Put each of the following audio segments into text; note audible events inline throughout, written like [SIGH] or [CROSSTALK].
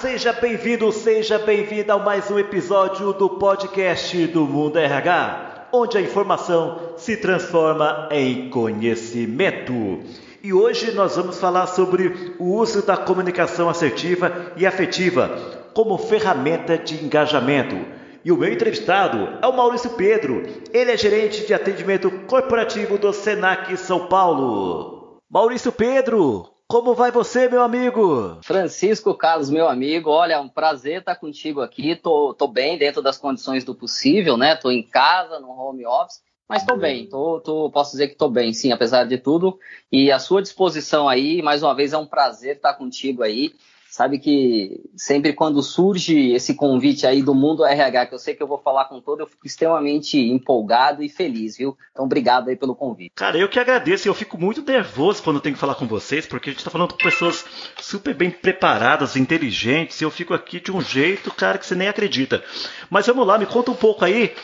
Seja bem-vindo, seja bem-vinda a mais um episódio do podcast do Mundo RH, onde a informação se transforma em conhecimento. E hoje nós vamos falar sobre o uso da comunicação assertiva e afetiva como ferramenta de engajamento. E o meu entrevistado é o Maurício Pedro. Ele é gerente de atendimento corporativo do Senac São Paulo. Maurício Pedro, como vai você, meu amigo? Francisco Carlos, meu amigo, olha, é um prazer estar contigo aqui. Tô, tô bem dentro das condições do possível, né? Tô em casa, no home office, mas tô bem. Tô, tô, posso dizer que tô bem, sim, apesar de tudo. E a sua disposição aí, mais uma vez, é um prazer estar contigo aí sabe que sempre quando surge esse convite aí do mundo RH, que eu sei que eu vou falar com todo, eu fico extremamente empolgado e feliz, viu? Então, obrigado aí pelo convite. Cara, eu que agradeço. Eu fico muito nervoso quando tenho que falar com vocês, porque a gente tá falando com pessoas super bem preparadas, inteligentes, e eu fico aqui de um jeito, cara, que você nem acredita. Mas vamos lá, me conta um pouco aí.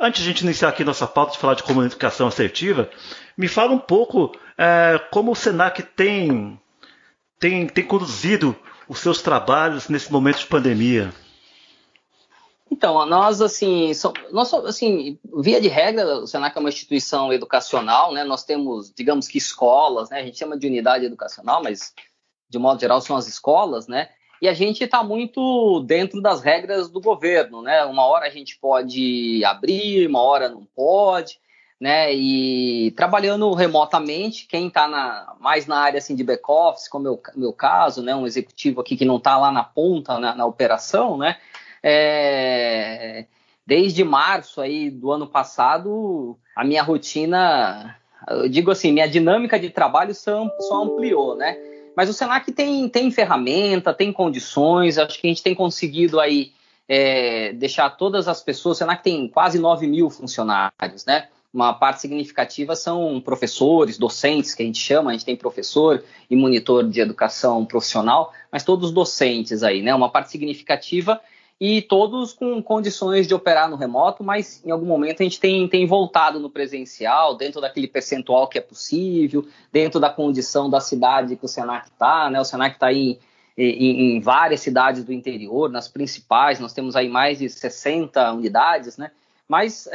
Antes de a gente iniciar aqui nossa pauta de falar de comunicação assertiva, me fala um pouco é, como o Senac tem, tem, tem conduzido os seus trabalhos nesse momento de pandemia? Então, nós, assim, nós, assim, via de regra, o Senac é uma instituição educacional, né? Nós temos, digamos que escolas, né? A gente chama de unidade educacional, mas de modo geral são as escolas, né? E a gente está muito dentro das regras do governo, né? Uma hora a gente pode abrir, uma hora não pode né? E trabalhando remotamente, quem está mais na área assim de back office, como é o meu caso, né? Um executivo aqui que não está lá na ponta na, na operação, né? É, desde março aí do ano passado, a minha rotina, eu digo assim, minha dinâmica de trabalho só, só ampliou, né? Mas o Senac tem, tem ferramenta, tem condições, acho que a gente tem conseguido aí é, deixar todas as pessoas, o Senac tem quase 9 mil funcionários, né? Uma parte significativa são professores, docentes, que a gente chama, a gente tem professor e monitor de educação profissional, mas todos docentes aí, né? Uma parte significativa e todos com condições de operar no remoto, mas em algum momento a gente tem, tem voltado no presencial, dentro daquele percentual que é possível, dentro da condição da cidade que o Senac está, né? O Senac está aí em, em, várias cidades do interior, nas principais, nós temos aí mais de 60 unidades, né? Mas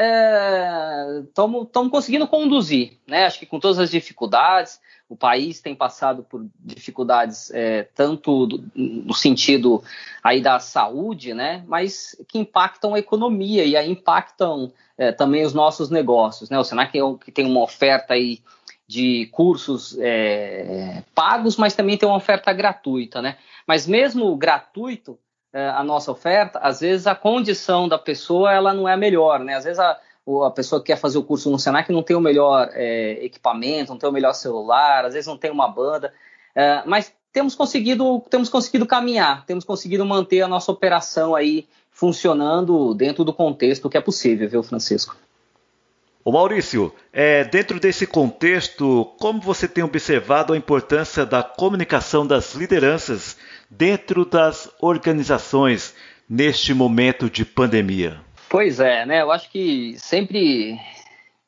estamos é, conseguindo conduzir, né? Acho que com todas as dificuldades, o país tem passado por dificuldades é, tanto do, no sentido aí da saúde, né? Mas que impactam a economia e aí impactam é, também os nossos negócios, né? O Senac é que tem uma oferta aí de cursos é, pagos, mas também tem uma oferta gratuita, né? Mas mesmo gratuito, a nossa oferta, às vezes a condição da pessoa ela não é a melhor, né? Às vezes a, a pessoa que quer fazer o curso no Senac não tem o melhor é, equipamento, não tem o melhor celular, às vezes não tem uma banda, é, mas temos conseguido, temos conseguido caminhar, temos conseguido manter a nossa operação aí funcionando dentro do contexto que é possível, viu, Francisco? Ô Maurício, é, dentro desse contexto, como você tem observado a importância da comunicação das lideranças dentro das organizações neste momento de pandemia? Pois é, né? Eu acho que sempre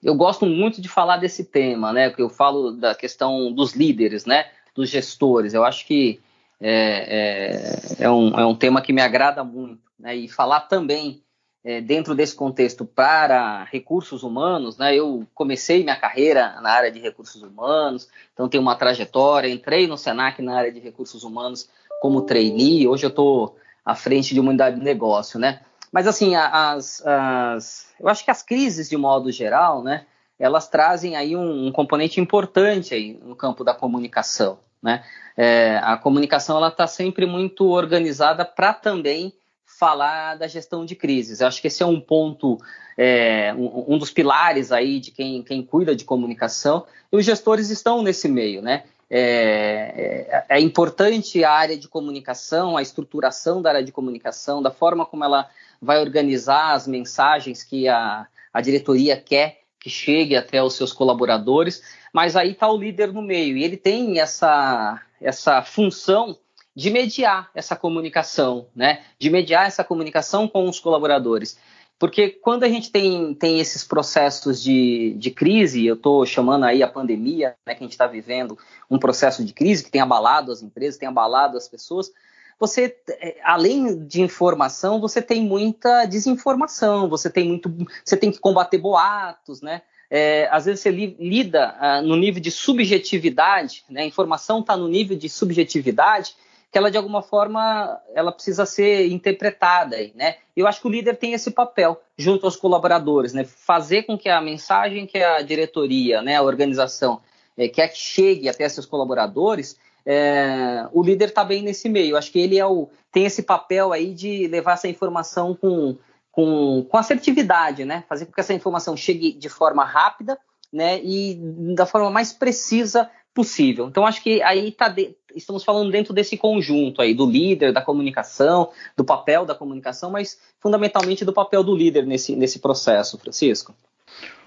eu gosto muito de falar desse tema, né? Que eu falo da questão dos líderes, né? Dos gestores. Eu acho que é, é, é, um, é um tema que me agrada muito, né? E falar também é, dentro desse contexto para recursos humanos, né? Eu comecei minha carreira na área de recursos humanos, então tenho uma trajetória. Entrei no Senac na área de recursos humanos como trainee, hoje eu estou à frente de uma unidade de negócio, né? Mas assim, as, as, eu acho que as crises de modo geral, né? Elas trazem aí um, um componente importante aí no campo da comunicação, né? É, a comunicação ela está sempre muito organizada para também falar da gestão de crises. Eu acho que esse é um ponto, é, um, um, dos pilares aí de quem, quem cuida de comunicação. E os gestores estão nesse meio, né? É, é, é, importante a área de comunicação, a estruturação da área de comunicação, da forma como ela vai organizar as mensagens que a, a diretoria quer que chegue até os seus colaboradores, mas aí está o líder no meio e ele tem essa, essa função de mediar essa comunicação, né? de mediar essa comunicação com os colaboradores. Porque quando a gente tem, tem esses processos de, de crise, eu estou chamando aí a pandemia, né, que a gente está vivendo um processo de crise que tem abalado as empresas, tem abalado as pessoas, você, é, além de informação, você tem muita desinformação, você tem muito, você tem que combater boatos, né? É, às vezes você li, lida ah, no nível de subjetividade, né? A informação está no nível de subjetividade que ela de alguma forma ela precisa ser interpretada, né? Eu acho que o líder tem esse papel junto aos colaboradores, né? Fazer com que a mensagem que a diretoria, né, a organização é, quer que chegue até seus colaboradores, é, o líder está bem nesse meio. Eu acho que ele é o, tem esse papel aí de levar essa informação com, com, com assertividade, né? Fazer com que essa informação chegue de forma rápida, né? E da forma mais precisa possível. Então, acho que aí tá de... estamos falando dentro desse conjunto aí, do líder, da comunicação, do papel da comunicação, mas fundamentalmente do papel do líder nesse, nesse processo, Francisco.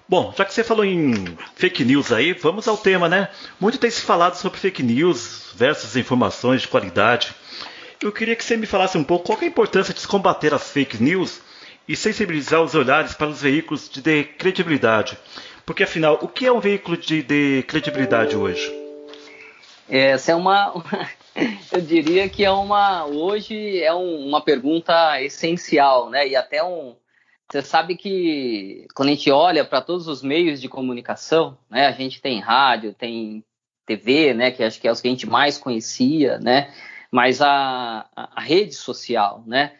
Bom, já que você falou em fake news aí, vamos ao tema, né? Muito tem se falado sobre fake news versus informações de qualidade. Eu queria que você me falasse um pouco qual é a importância de combater as fake news e sensibilizar os olhares para os veículos de credibilidade. Porque afinal, o que é um veículo de credibilidade hoje? Essa é uma, [LAUGHS] eu diria que é uma, hoje é um, uma pergunta essencial, né? E até um, você sabe que quando a gente olha para todos os meios de comunicação, né? A gente tem rádio, tem TV, né? Que acho que é os que a gente mais conhecia, né? Mas a, a rede social, né?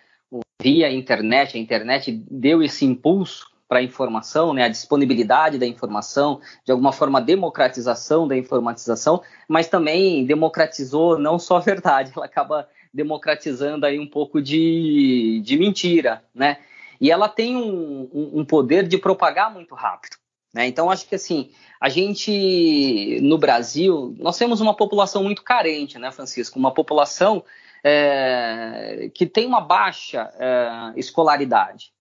Via internet, a internet deu esse impulso para a informação, né, a disponibilidade da informação, de alguma forma a democratização da informatização, mas também democratizou não só a verdade, ela acaba democratizando aí um pouco de, de mentira, né? E ela tem um, um, poder de propagar muito rápido. Né? Então, acho que assim, a gente no Brasil, nós temos uma população muito carente, né, Francisco? Uma população é, que tem uma baixa é, escolaridade.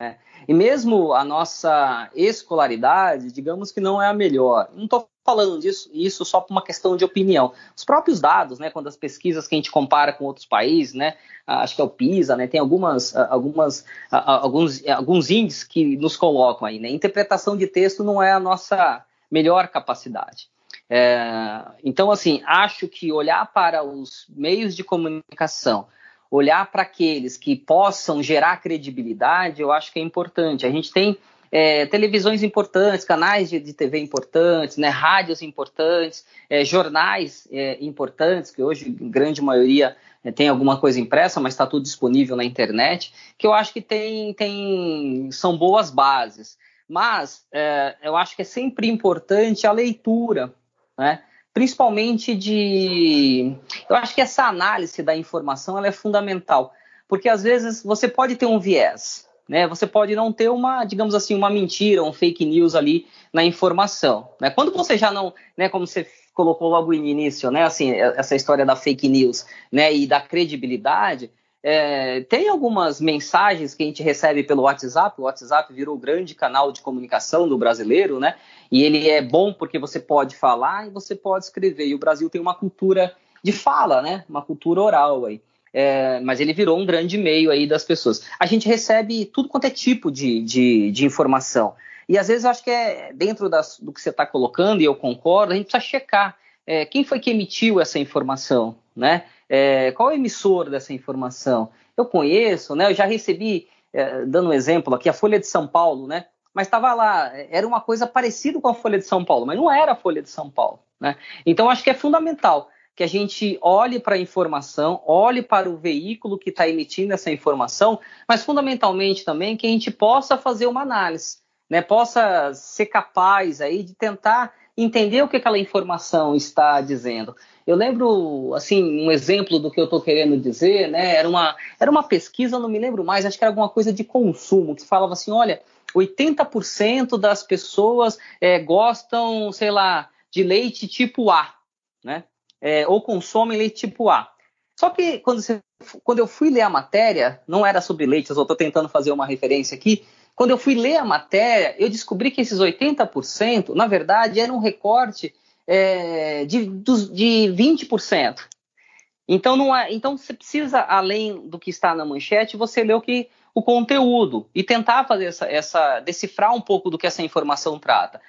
Né? E mesmo a nossa escolaridade, digamos que não é a melhor. Não estou falando disso isso só por uma questão de opinião. Os próprios dados, né, quando as pesquisas que a gente compara com outros países, né, acho que é o PISA, né, tem algumas, algumas, alguns, alguns índices que nos colocam aí. Né, interpretação de texto não é a nossa melhor capacidade. É, então, assim, acho que olhar para os meios de comunicação olhar para aqueles que possam gerar credibilidade, eu acho que é importante. A gente tem é, televisões importantes, canais de, de, TV importantes, né, rádios importantes, é, jornais é, importantes, que hoje, grande maioria, é, tem alguma coisa impressa, mas está tudo disponível na internet, que eu acho que tem, tem são boas bases. Mas é, eu acho que é sempre importante a leitura, né? Principalmente de. Eu acho que essa análise da informação ela é fundamental, porque às vezes você pode ter um viés, né? Você pode não ter uma, digamos assim, uma mentira, um fake news ali na informação, né? Quando você já não, né? Como você colocou logo no início, né? Assim, essa história da fake news, né? E da credibilidade. É, tem algumas mensagens que a gente recebe pelo WhatsApp. O WhatsApp virou o grande canal de comunicação do brasileiro, né? E ele é bom porque você pode falar e você pode escrever. E o Brasil tem uma cultura de fala, né? Uma cultura oral aí. É, mas ele virou um grande meio aí das pessoas. A gente recebe tudo quanto é tipo de, de, de informação. E às vezes eu acho que é dentro das, do que você está colocando, e eu concordo, a gente precisa checar é, quem foi que emitiu essa informação, né? É, qual é o emissor dessa informação? Eu conheço, né? Eu já recebi, é, dando um exemplo aqui, a Folha de São Paulo, né? Mas estava lá, era uma coisa parecida com a Folha de São Paulo, mas não era a Folha de São Paulo, né? Então acho que é fundamental que a gente olhe para a informação, olhe para o veículo que está emitindo essa informação, mas fundamentalmente também que a gente possa fazer uma análise, né? Possa ser capaz aí de tentar entender o que aquela informação está dizendo. Eu lembro, assim, um exemplo do que eu estou querendo dizer, né? Era uma, era uma pesquisa, não me lembro mais, acho que era alguma coisa de consumo, que falava assim, olha, 80% das pessoas é, gostam, sei lá, de leite tipo A, né? É, ou consomem leite tipo A. Só que quando, você, quando eu fui ler a matéria, não era sobre leite, eu estou tentando fazer uma referência aqui, quando eu fui ler a matéria, eu descobri que esses 80%, na verdade, era um recorte é, de, de 20%. Então, não é, então você precisa, além do que está na manchete, você ler o, que, o conteúdo e tentar fazer essa, essa decifrar um pouco do que essa informação trata.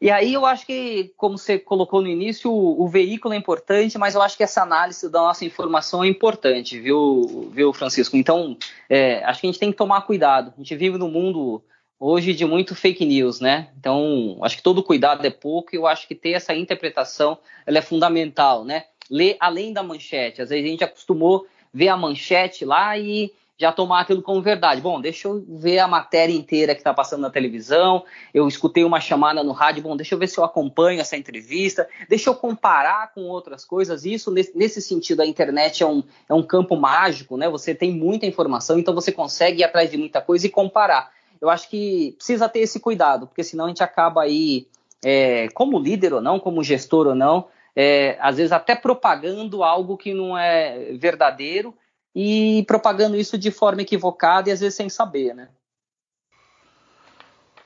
E aí eu acho que, como você colocou no início, o, o, veículo é importante, mas eu acho que essa análise da nossa informação é importante, viu, viu Francisco? Então, é, acho que a gente tem que tomar cuidado. A gente vive num mundo hoje de muito fake news, né? Então, acho que todo cuidado é pouco e eu acho que ter essa interpretação ela é fundamental, né? Ler além da manchete. Às vezes a gente acostumou ver a manchete lá e já tomar aquilo como verdade. Bom, deixa eu ver a matéria inteira que está passando na televisão. Eu escutei uma chamada no rádio. Bom, deixa eu ver se eu acompanho essa entrevista. Deixa eu comparar com outras coisas. Isso, nesse sentido, a internet é um, é um campo mágico, né? Você tem muita informação, então você consegue ir atrás de muita coisa e comparar. Eu acho que precisa ter esse cuidado, porque senão a gente acaba aí, é, como líder ou não, como gestor ou não, é, às vezes até propagando algo que não é verdadeiro e propagando isso de forma equivocada e às vezes sem saber, né?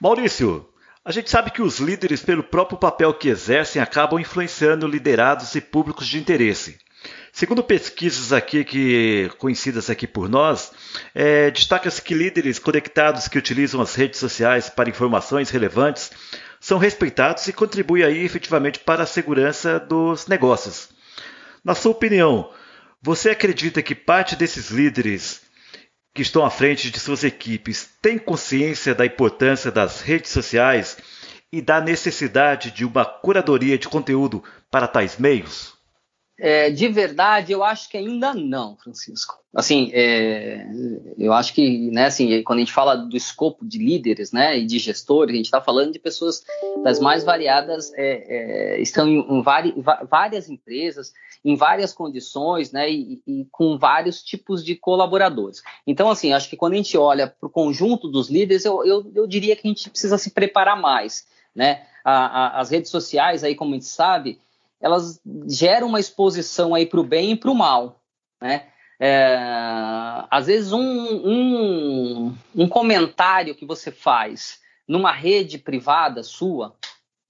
Maurício, a gente sabe que os líderes, pelo próprio papel que exercem, acabam influenciando liderados e públicos de interesse. Segundo pesquisas aqui que conhecidas aqui por nós, é, destaca-se que líderes conectados que utilizam as redes sociais para informações relevantes são respeitados e contribuem aí efetivamente para a segurança dos negócios. Na sua opinião, você acredita que parte desses líderes que estão à frente de suas equipes têm consciência da importância das redes sociais e da necessidade de uma curadoria de conteúdo para tais meios? É, de verdade, eu acho que ainda não, Francisco. Assim, é, eu acho que, né, assim, quando a gente fala do escopo de líderes, né, e de gestores, a gente está falando de pessoas das mais variadas, é, é estão em, em várias empresas, em várias condições, né, e, e, com vários tipos de colaboradores. Então, assim, acho que quando a gente olha para o conjunto dos líderes, eu, eu, eu, diria que a gente precisa se preparar mais, né. A, a, as redes sociais, aí, como a gente sabe, elas geram uma exposição aí para o bem e para o mal, né? É, às vezes um, um, um, comentário que você faz numa rede privada sua,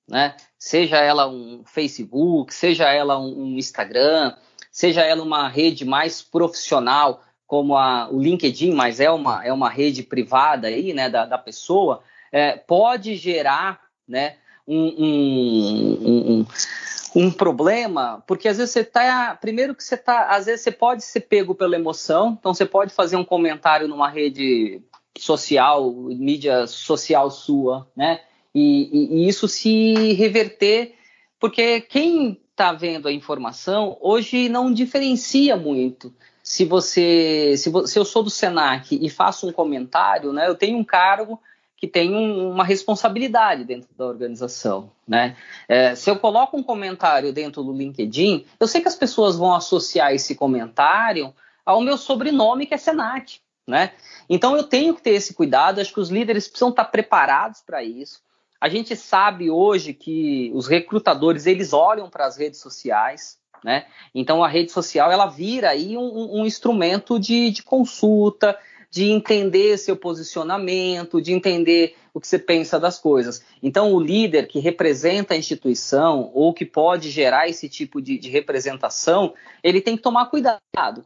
né? Seja ela um Facebook, seja ela um, Instagram, seja ela uma rede mais profissional como a, o LinkedIn, mas é uma, é uma rede privada aí, né, da, da pessoa, é, pode gerar, né, um, um, um problema, porque às vezes você tá. Primeiro que você tá. Às vezes você pode ser pego pela emoção, então você pode fazer um comentário numa rede social, mídia social sua, né? E, e, e isso se reverter, porque quem está vendo a informação hoje não diferencia muito. Se você, se, se eu sou do Senac e faço um comentário, né? Eu tenho um cargo que tem um, uma responsabilidade dentro da organização. Né? É, se eu coloco um comentário dentro do LinkedIn, eu sei que as pessoas vão associar esse comentário ao meu sobrenome, que é Senac. Né? Então eu tenho que ter esse cuidado, acho que os líderes precisam estar preparados para isso. A gente sabe hoje que os recrutadores eles olham para as redes sociais, né? Então a rede social ela vira aí um, um instrumento de, de consulta, de entender seu posicionamento, de entender o que você pensa das coisas. Então, o líder que representa a instituição ou que pode gerar esse tipo de, de representação, ele tem que tomar cuidado.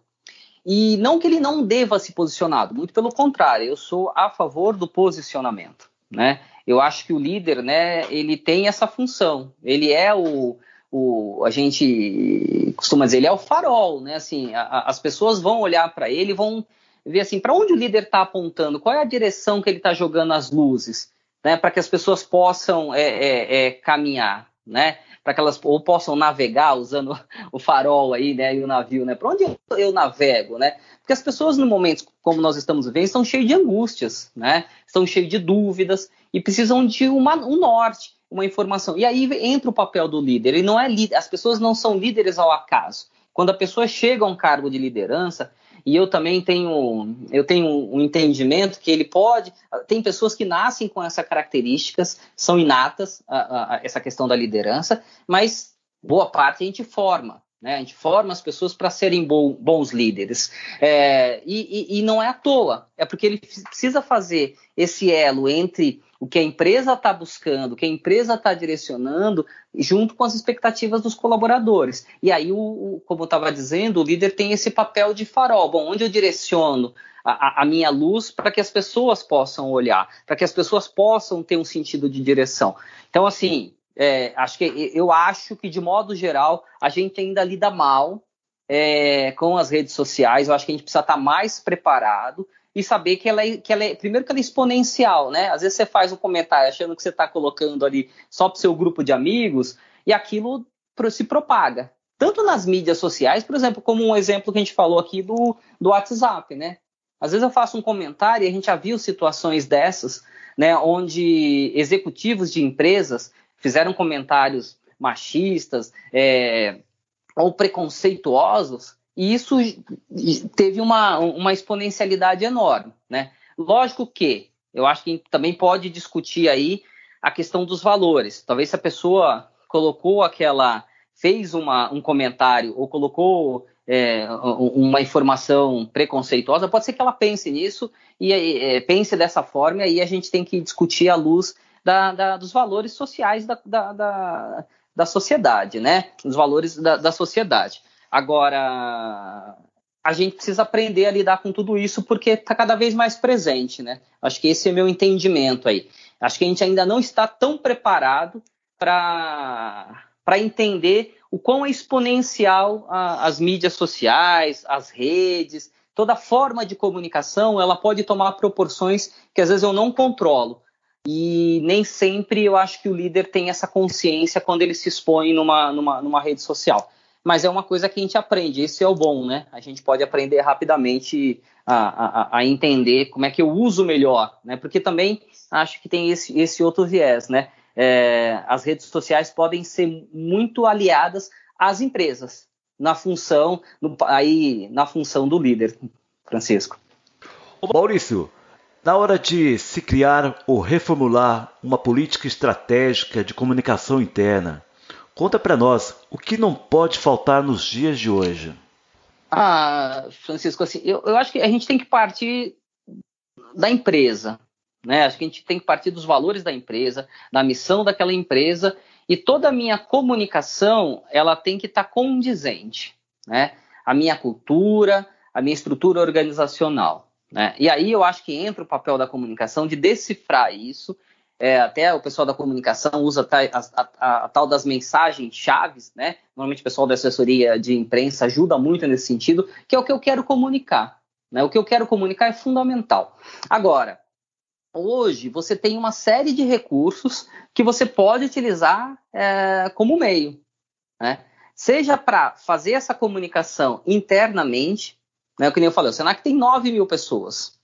E não que ele não deva se posicionar, muito pelo contrário, eu sou a favor do posicionamento. Né? Eu acho que o líder, né, ele tem essa função. Ele é o, o a gente costuma dizer, ele é o farol, né? Assim, a, as pessoas vão olhar para ele, vão ver assim, para onde o líder está apontando, qual é a direção que ele está jogando as luzes, né, para que as pessoas possam é, é, é, caminhar, né, para que elas ou possam navegar usando [LAUGHS] o farol aí, né, e o navio, né, para onde eu, navego, né, porque as pessoas no momento como nós estamos vivendo estão cheias de angústias, né, estão cheias de dúvidas e precisam de uma, um norte, uma informação. E aí entra o papel do líder. Ele não é líder, as pessoas não são líderes ao acaso. Quando a pessoa chega a um cargo de liderança, e eu também tenho, eu tenho um entendimento que ele pode. Tem pessoas que nascem com essas características, são inatas, a, a, essa questão da liderança, mas boa parte a gente forma. Né? A gente forma as pessoas para serem bo bons líderes. É, e, e, e não é à toa, é porque ele precisa fazer esse elo entre o que a empresa está buscando, o que a empresa está direcionando, junto com as expectativas dos colaboradores. E aí, o, o como eu estava dizendo, o líder tem esse papel de farol. Bom, onde eu direciono a, a minha luz para que as pessoas possam olhar, para que as pessoas possam ter um sentido de direção. Então, assim, é, acho que eu acho que de modo geral a gente ainda lida mal é, com as redes sociais. Eu acho que a gente precisa estar mais preparado e saber que ela, é, que ela é, primeiro que ela é exponencial, né? Às vezes você faz um comentário achando que você está colocando ali só para o seu grupo de amigos e aquilo se propaga. Tanto nas mídias sociais, por exemplo, como um exemplo que a gente falou aqui do, do WhatsApp, né? Às vezes eu faço um comentário e a gente já viu situações dessas, né, onde executivos de empresas fizeram comentários machistas é, ou preconceituosos, e isso teve uma, uma exponencialidade enorme. Né? Lógico que eu acho que também pode discutir aí a questão dos valores. Talvez se a pessoa colocou aquela, fez uma, um comentário ou colocou é, uma informação preconceituosa, pode ser que ela pense nisso e é, pense dessa forma, e aí a gente tem que discutir à luz da, da, dos valores sociais da, da, da, sociedade, né? Os valores da, da sociedade. Agora, a gente precisa aprender a lidar com tudo isso porque está cada vez mais presente, né? Acho que esse é meu entendimento aí. Acho que a gente ainda não está tão preparado para entender o quão é exponencial a, as mídias sociais, as redes, toda forma de comunicação, ela pode tomar proporções que às vezes eu não controlo. E nem sempre eu acho que o líder tem essa consciência quando ele se expõe numa, numa, numa rede social. Mas é uma coisa que a gente aprende, esse é o bom, né? A gente pode aprender rapidamente a, a, a entender como é que eu uso melhor, né? Porque também acho que tem esse, esse outro viés, né? é, as redes sociais podem ser muito aliadas às empresas na função no, aí na função do líder, Francisco. Maurício, na hora de se criar ou reformular uma política estratégica de comunicação interna, conta para nós o que não pode faltar nos dias de hoje. Ah, Francisco, assim, eu, eu acho que a gente tem que partir da empresa, né? Acho que a gente tem que partir dos valores da empresa, da missão daquela empresa e toda a minha comunicação ela tem que estar tá condizente, né? A minha cultura, a minha estrutura organizacional, né? E aí eu acho que entra o papel da comunicação de decifrar isso. É, até o pessoal da comunicação usa a, a, a, a tal das mensagens chaves, né? Normalmente o pessoal da assessoria de imprensa ajuda muito nesse sentido, que é o que eu quero comunicar. Né? O que eu quero comunicar é fundamental. Agora, hoje você tem uma série de recursos que você pode utilizar é, como meio. Né? Seja para fazer essa comunicação internamente, né, que nem eu falei, o Senac tem 9 mil pessoas.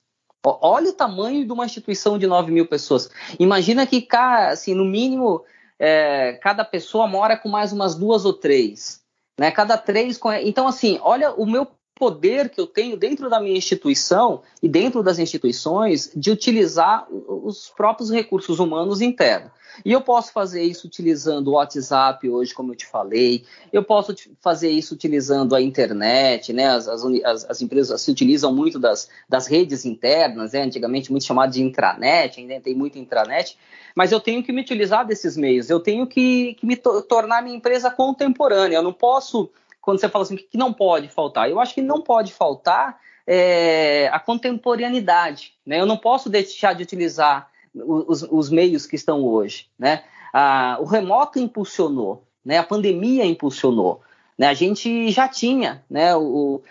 Olha o tamanho de uma instituição de 9 mil pessoas. Imagina que, assim, no mínimo, é, cada pessoa mora com mais umas duas ou três. Né? Cada três. Então, assim, olha o meu poder que eu tenho dentro da minha instituição e dentro das instituições de utilizar os próprios recursos humanos internos. E eu posso fazer isso utilizando o WhatsApp hoje, como eu te falei, eu posso fazer isso utilizando a internet, né? As, as, as empresas se utilizam muito das, das redes internas, né? antigamente muito chamado de intranet, ainda tem muito intranet, mas eu tenho que me utilizar desses meios, eu tenho que, que me to tornar minha empresa contemporânea, eu não posso quando você fala assim, o que não pode faltar? Eu acho que não pode faltar é, a contemporaneidade. Né? Eu não posso deixar de utilizar os, os meios que estão hoje. Né? O remoto impulsionou, né? a pandemia impulsionou. Né? A gente já tinha né, o,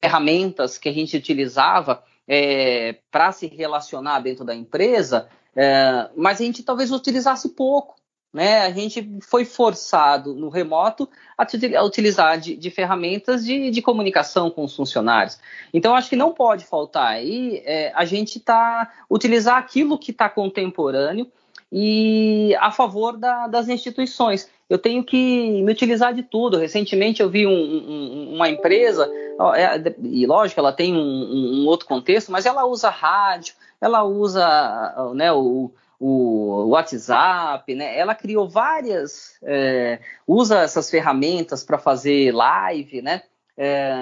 ferramentas que a gente utilizava é, para se relacionar dentro da empresa, é, mas a gente talvez utilizasse pouco né, a gente foi forçado no remoto a, utilizar de, de ferramentas de, de, comunicação com os funcionários. Então, acho que não pode faltar aí é, a gente tá, utilizar aquilo que está contemporâneo e a favor da, das instituições. Eu tenho que me utilizar de tudo. Recentemente eu vi um, um, uma empresa, é, e lógico, ela tem um, um, outro contexto, mas ela usa rádio, ela usa né, o, o WhatsApp, né? Ela criou várias, é, usa essas ferramentas para fazer live, né? É,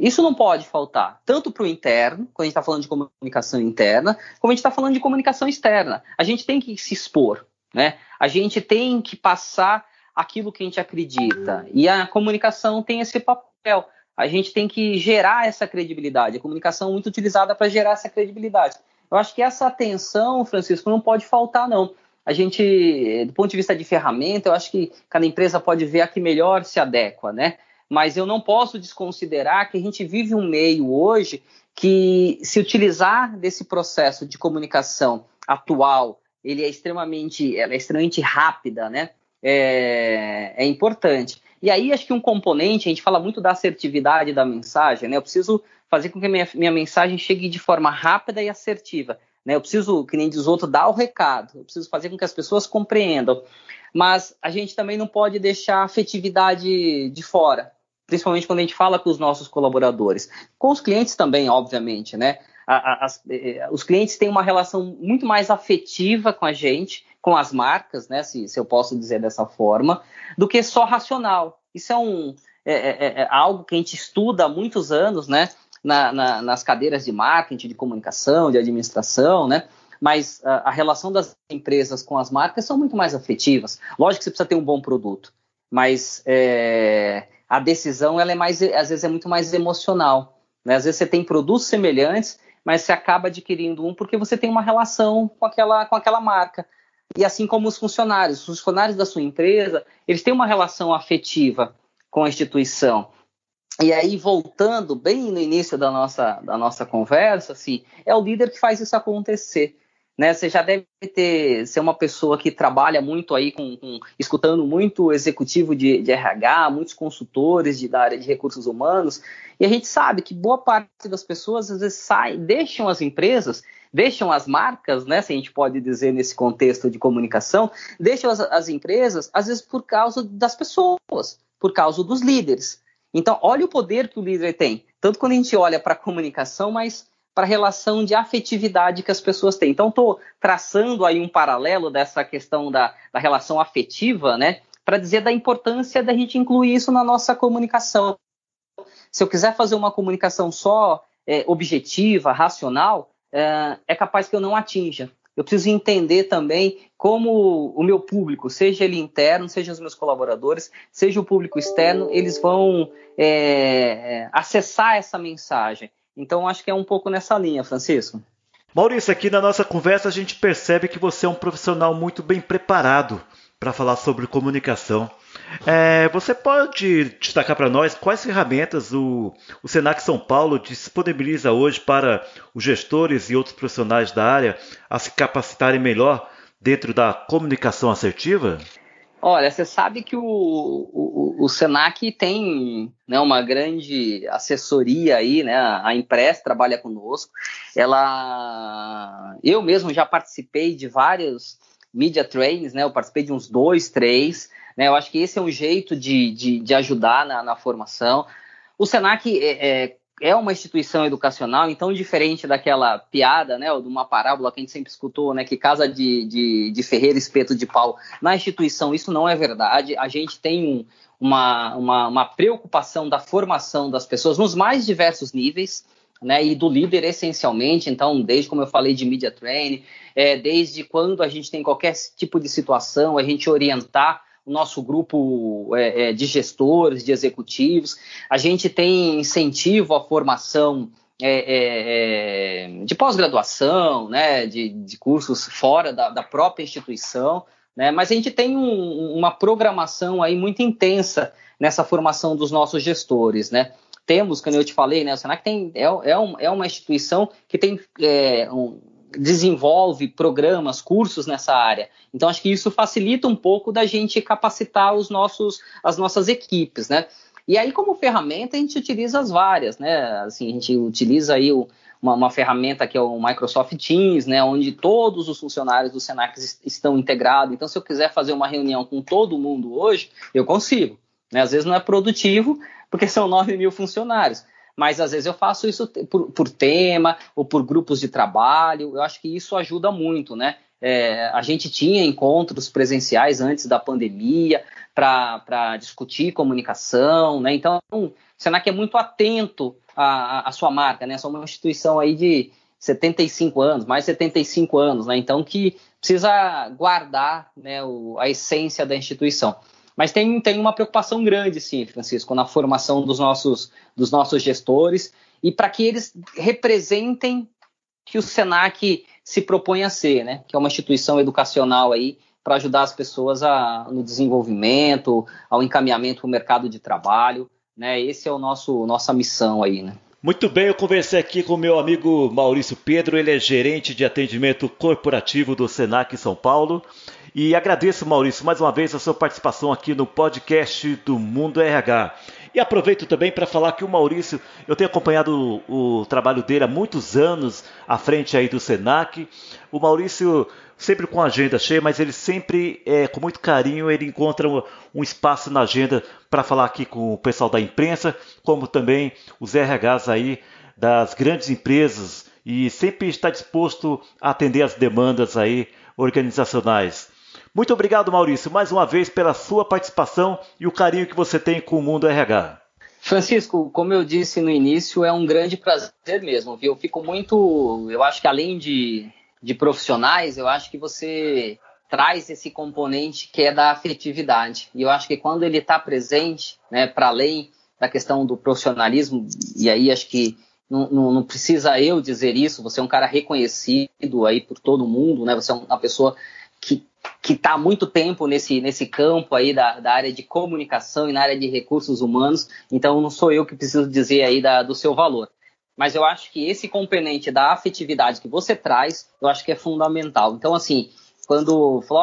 isso não pode faltar, tanto para o interno, quando a gente está falando de comunicação interna, como a gente está falando de comunicação externa. A gente tem que se expor, né? A gente tem que passar aquilo que a gente acredita. E a comunicação tem esse papel. A gente tem que gerar essa credibilidade. A comunicação é muito utilizada para gerar essa credibilidade. Eu acho que essa atenção, Francisco, não pode faltar, não. a gente, do ponto de vista de ferramenta, eu acho que cada empresa pode ver a que melhor se adequa, né? Mas eu não posso desconsiderar que a gente vive um meio hoje que se utilizar desse processo de comunicação atual, ele é extremamente, ela é extremamente rápida, né? É, é importante. E aí acho que um componente, a gente fala muito da assertividade da mensagem, né? Eu preciso fazer com que minha, minha mensagem chegue de forma rápida e assertiva. Né? Eu preciso, que nem diz outro, dar o recado. Eu preciso fazer com que as pessoas compreendam. Mas a gente também não pode deixar a afetividade de fora, principalmente quando a gente fala com os nossos colaboradores. Com os clientes também, obviamente, né? As, eh, os clientes têm uma relação muito mais afetiva com a gente, com as marcas, né? Se, se eu posso dizer dessa forma, do que só racional. Isso é um é, é, é algo que a gente estuda há muitos anos, né? na, na, nas cadeiras de marketing, de comunicação, de administração, né? Mas a, a, relação das empresas com as marcas são muito mais afetivas. Lógico que você precisa ter um bom produto, mas é, a decisão ela é mais, às vezes é muito mais emocional. Né? Às vezes você tem produtos semelhantes, mas você acaba adquirindo um porque você tem uma relação com aquela, com aquela marca. E assim como os funcionários, os funcionários da sua empresa, eles têm uma relação afetiva com a instituição. E aí, voltando bem no início da nossa, da nossa conversa, assim, é o líder que faz isso acontecer. Né? Você já deve ter ser uma pessoa que trabalha muito aí com, com escutando muito executivo de, de, RH, muitos consultores de, da área de recursos humanos, e a gente sabe que boa parte das pessoas às vezes sai, deixam as empresas, deixam as marcas, né? Se a gente pode dizer nesse contexto de comunicação, deixam as, as empresas, às vezes por causa das pessoas, por causa dos líderes. Então, olha o poder que o líder tem, tanto quando a gente olha para a comunicação, mas para a relação de afetividade que as pessoas têm. Então, estou traçando aí um paralelo dessa questão da, da relação afetiva, né, para dizer da importância da gente incluir isso na nossa comunicação. Se eu quiser fazer uma comunicação só é, objetiva, racional, é, é capaz que eu não atinja eu preciso entender também como o meu público, seja ele interno, seja os meus colaboradores, seja o público externo, eles vão é, acessar essa mensagem. Então, acho que é um pouco nessa linha, Francisco. Maurício, aqui na nossa conversa a gente percebe que você é um profissional muito bem preparado para falar sobre comunicação. É, você pode destacar para nós quais ferramentas o, o Senac São Paulo disponibiliza hoje para os gestores e outros profissionais da área a se capacitarem melhor dentro da comunicação assertiva? Olha, você sabe que o, o, o Senac tem né, uma grande assessoria aí, né? A Impress trabalha conosco. Ela, eu mesmo já participei de vários media trainings, né? Eu participei de uns dois, três. Né? Eu acho que esse é um jeito de, de, de ajudar na, na, formação. O Senac é, é, é, uma instituição educacional, então, diferente daquela piada, né, de uma parábola que a gente sempre escutou, né, que casa de, de, de ferreiro, espeto de pau. Na instituição, isso não é verdade. A gente tem um, uma, uma, uma preocupação da formação das pessoas nos mais diversos níveis. Né, e do líder essencialmente, então, desde como eu falei de media training, é, desde quando a gente tem qualquer tipo de situação, a gente orientar o nosso grupo é, é, de gestores, de executivos. A gente tem incentivo à formação é, é, é de pós-graduação, né, de, de, cursos fora da, da, própria instituição, né, mas a gente tem um, uma programação aí muito intensa nessa formação dos nossos gestores, né. Temos, como eu te falei, né, o Senac tem, é, é, um, é uma instituição que tem um, desenvolve programas, cursos nessa área. Então acho que isso facilita um pouco da gente capacitar os nossos, as nossas equipes, né? E aí como ferramenta a gente utiliza as várias, né? Assim a gente utiliza aí o, uma, uma, ferramenta que é o Microsoft Teams, né? Onde todos os funcionários do Senac estão integrados. Então se eu quiser fazer uma reunião com todo mundo hoje, eu consigo. Né? Às vezes não é produtivo porque são 9 mil funcionários mas às vezes eu faço isso por, por tema ou por grupos de trabalho. Eu acho que isso ajuda muito, né? É, a gente tinha encontros presenciais antes da pandemia para discutir comunicação, né? Então, o Senac é muito atento à, à sua marca, né? Somos uma instituição aí de 75 anos, mais 75 anos, né? Então, que precisa guardar né, o, a essência da instituição. Mas tem, tem uma preocupação grande, sim, Francisco, na formação dos nossos, dos nossos gestores e para que eles representem que o Senac se propõe a ser, né? Que é uma instituição educacional aí para ajudar as pessoas a, no desenvolvimento, ao encaminhamento para o mercado de trabalho, né? Esse é o nosso nossa missão aí, né? Muito bem, eu conversei aqui com meu amigo Maurício Pedro, ele é gerente de atendimento corporativo do Senac São Paulo. E agradeço, Maurício, mais uma vez a sua participação aqui no podcast do Mundo RH. E aproveito também para falar que o Maurício, eu tenho acompanhado o, o, trabalho dele há muitos anos à frente aí do Senac. O Maurício sempre com a agenda cheia, mas ele sempre, é, com muito carinho, ele encontra um, um espaço na agenda para falar aqui com o pessoal da imprensa, como também os RHs aí das grandes empresas e sempre está disposto a atender as demandas aí organizacionais. Muito obrigado, Maurício, mais uma vez pela sua participação e o carinho que você tem com o mundo RH. Francisco, como eu disse no início, é um grande prazer mesmo, viu? Eu fico muito, eu acho que além de, de profissionais, eu acho que você traz esse componente que é da afetividade. E eu acho que quando ele está presente, né, para além da questão do profissionalismo, e aí acho que não, não, não, precisa eu dizer isso, você é um cara reconhecido aí por todo mundo, né? Você é uma pessoa que que está há muito tempo nesse, nesse campo aí da, da, área de comunicação e na área de recursos humanos, então não sou eu que preciso dizer aí da, do seu valor. Mas eu acho que esse componente da afetividade que você traz, eu acho que é fundamental. Então, assim, quando falou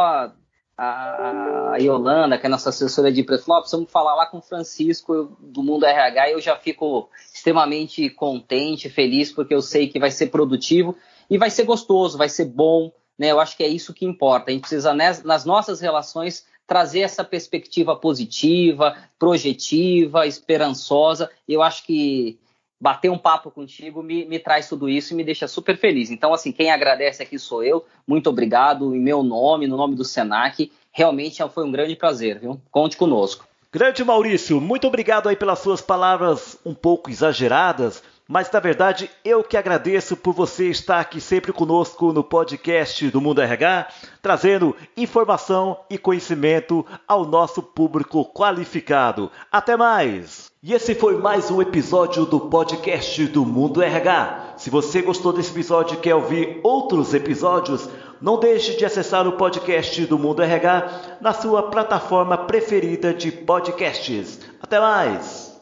a, Yolanda, que é nossa assessora de imprensa, falou, precisamos falar lá com o Francisco do Mundo RH, eu já fico extremamente contente, feliz, porque eu sei que vai ser produtivo e vai ser gostoso, vai ser bom, né? Eu acho que é isso que importa. A gente precisa, nas nossas relações, trazer essa perspectiva positiva, projetiva, esperançosa. Eu acho que bater um papo contigo me, me, traz tudo isso e me deixa super feliz. Então, assim, quem agradece aqui sou eu. Muito obrigado em meu nome, no nome do Senac. Realmente foi um grande prazer, viu? Conte conosco. Grande Maurício, muito obrigado aí pelas suas palavras um pouco exageradas, mas na verdade eu que agradeço por você estar aqui sempre conosco no podcast do Mundo RH, trazendo informação e conhecimento ao nosso público qualificado. Até mais! E esse foi mais um episódio do podcast do Mundo RH. Se você gostou desse episódio e quer ouvir outros episódios, não deixe de acessar o podcast do Mundo RH na sua plataforma preferida de podcasts. Até mais!